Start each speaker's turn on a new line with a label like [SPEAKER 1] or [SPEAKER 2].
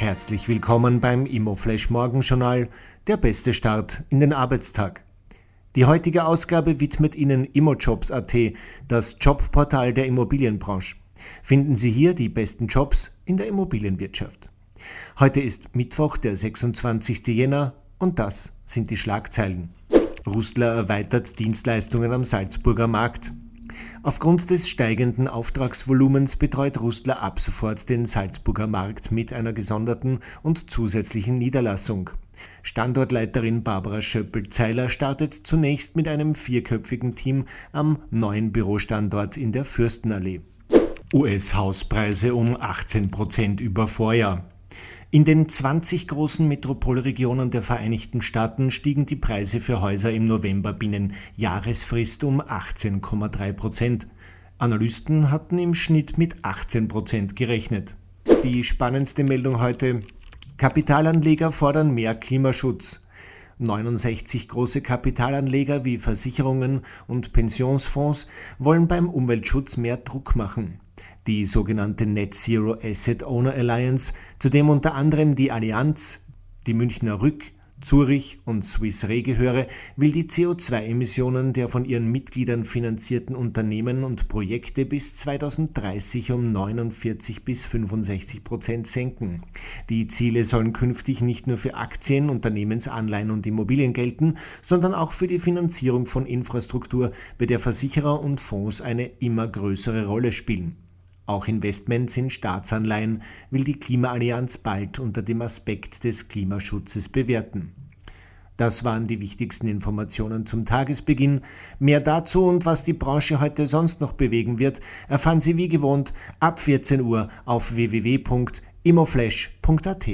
[SPEAKER 1] Herzlich willkommen beim Immoflash Morgenjournal, der beste Start in den Arbeitstag. Die heutige Ausgabe widmet Ihnen Immojobs.at, das Jobportal der Immobilienbranche. Finden Sie hier die besten Jobs in der Immobilienwirtschaft. Heute ist Mittwoch, der 26. Jänner und das sind die Schlagzeilen. Rustler erweitert Dienstleistungen am Salzburger Markt. Aufgrund des steigenden Auftragsvolumens betreut Rustler ab sofort den Salzburger Markt mit einer gesonderten und zusätzlichen Niederlassung. Standortleiterin Barbara Schöppel-Zeiler startet zunächst mit einem vierköpfigen Team am neuen Bürostandort in der Fürstenallee. US-Hauspreise um 18 Prozent über Vorjahr. In den 20 großen Metropolregionen der Vereinigten Staaten stiegen die Preise für Häuser im November binnen Jahresfrist um 18,3 Prozent. Analysten hatten im Schnitt mit 18 Prozent gerechnet. Die spannendste Meldung heute. Kapitalanleger fordern mehr Klimaschutz. 69 große Kapitalanleger wie Versicherungen und Pensionsfonds wollen beim Umweltschutz mehr Druck machen. Die sogenannte Net Zero Asset Owner Alliance, zu dem unter anderem die Allianz, die Münchner Rück, Zurich und Swiss Re gehöre, will die CO2-Emissionen der von ihren Mitgliedern finanzierten Unternehmen und Projekte bis 2030 um 49 bis 65 Prozent senken. Die Ziele sollen künftig nicht nur für Aktien, Unternehmensanleihen und Immobilien gelten, sondern auch für die Finanzierung von Infrastruktur, bei der Versicherer und Fonds eine immer größere Rolle spielen. Auch Investments in Staatsanleihen will die Klimaallianz bald unter dem Aspekt des Klimaschutzes bewerten. Das waren die wichtigsten Informationen zum Tagesbeginn. Mehr dazu und was die Branche heute sonst noch bewegen wird, erfahren Sie wie gewohnt ab 14 Uhr auf www.imoflash.at.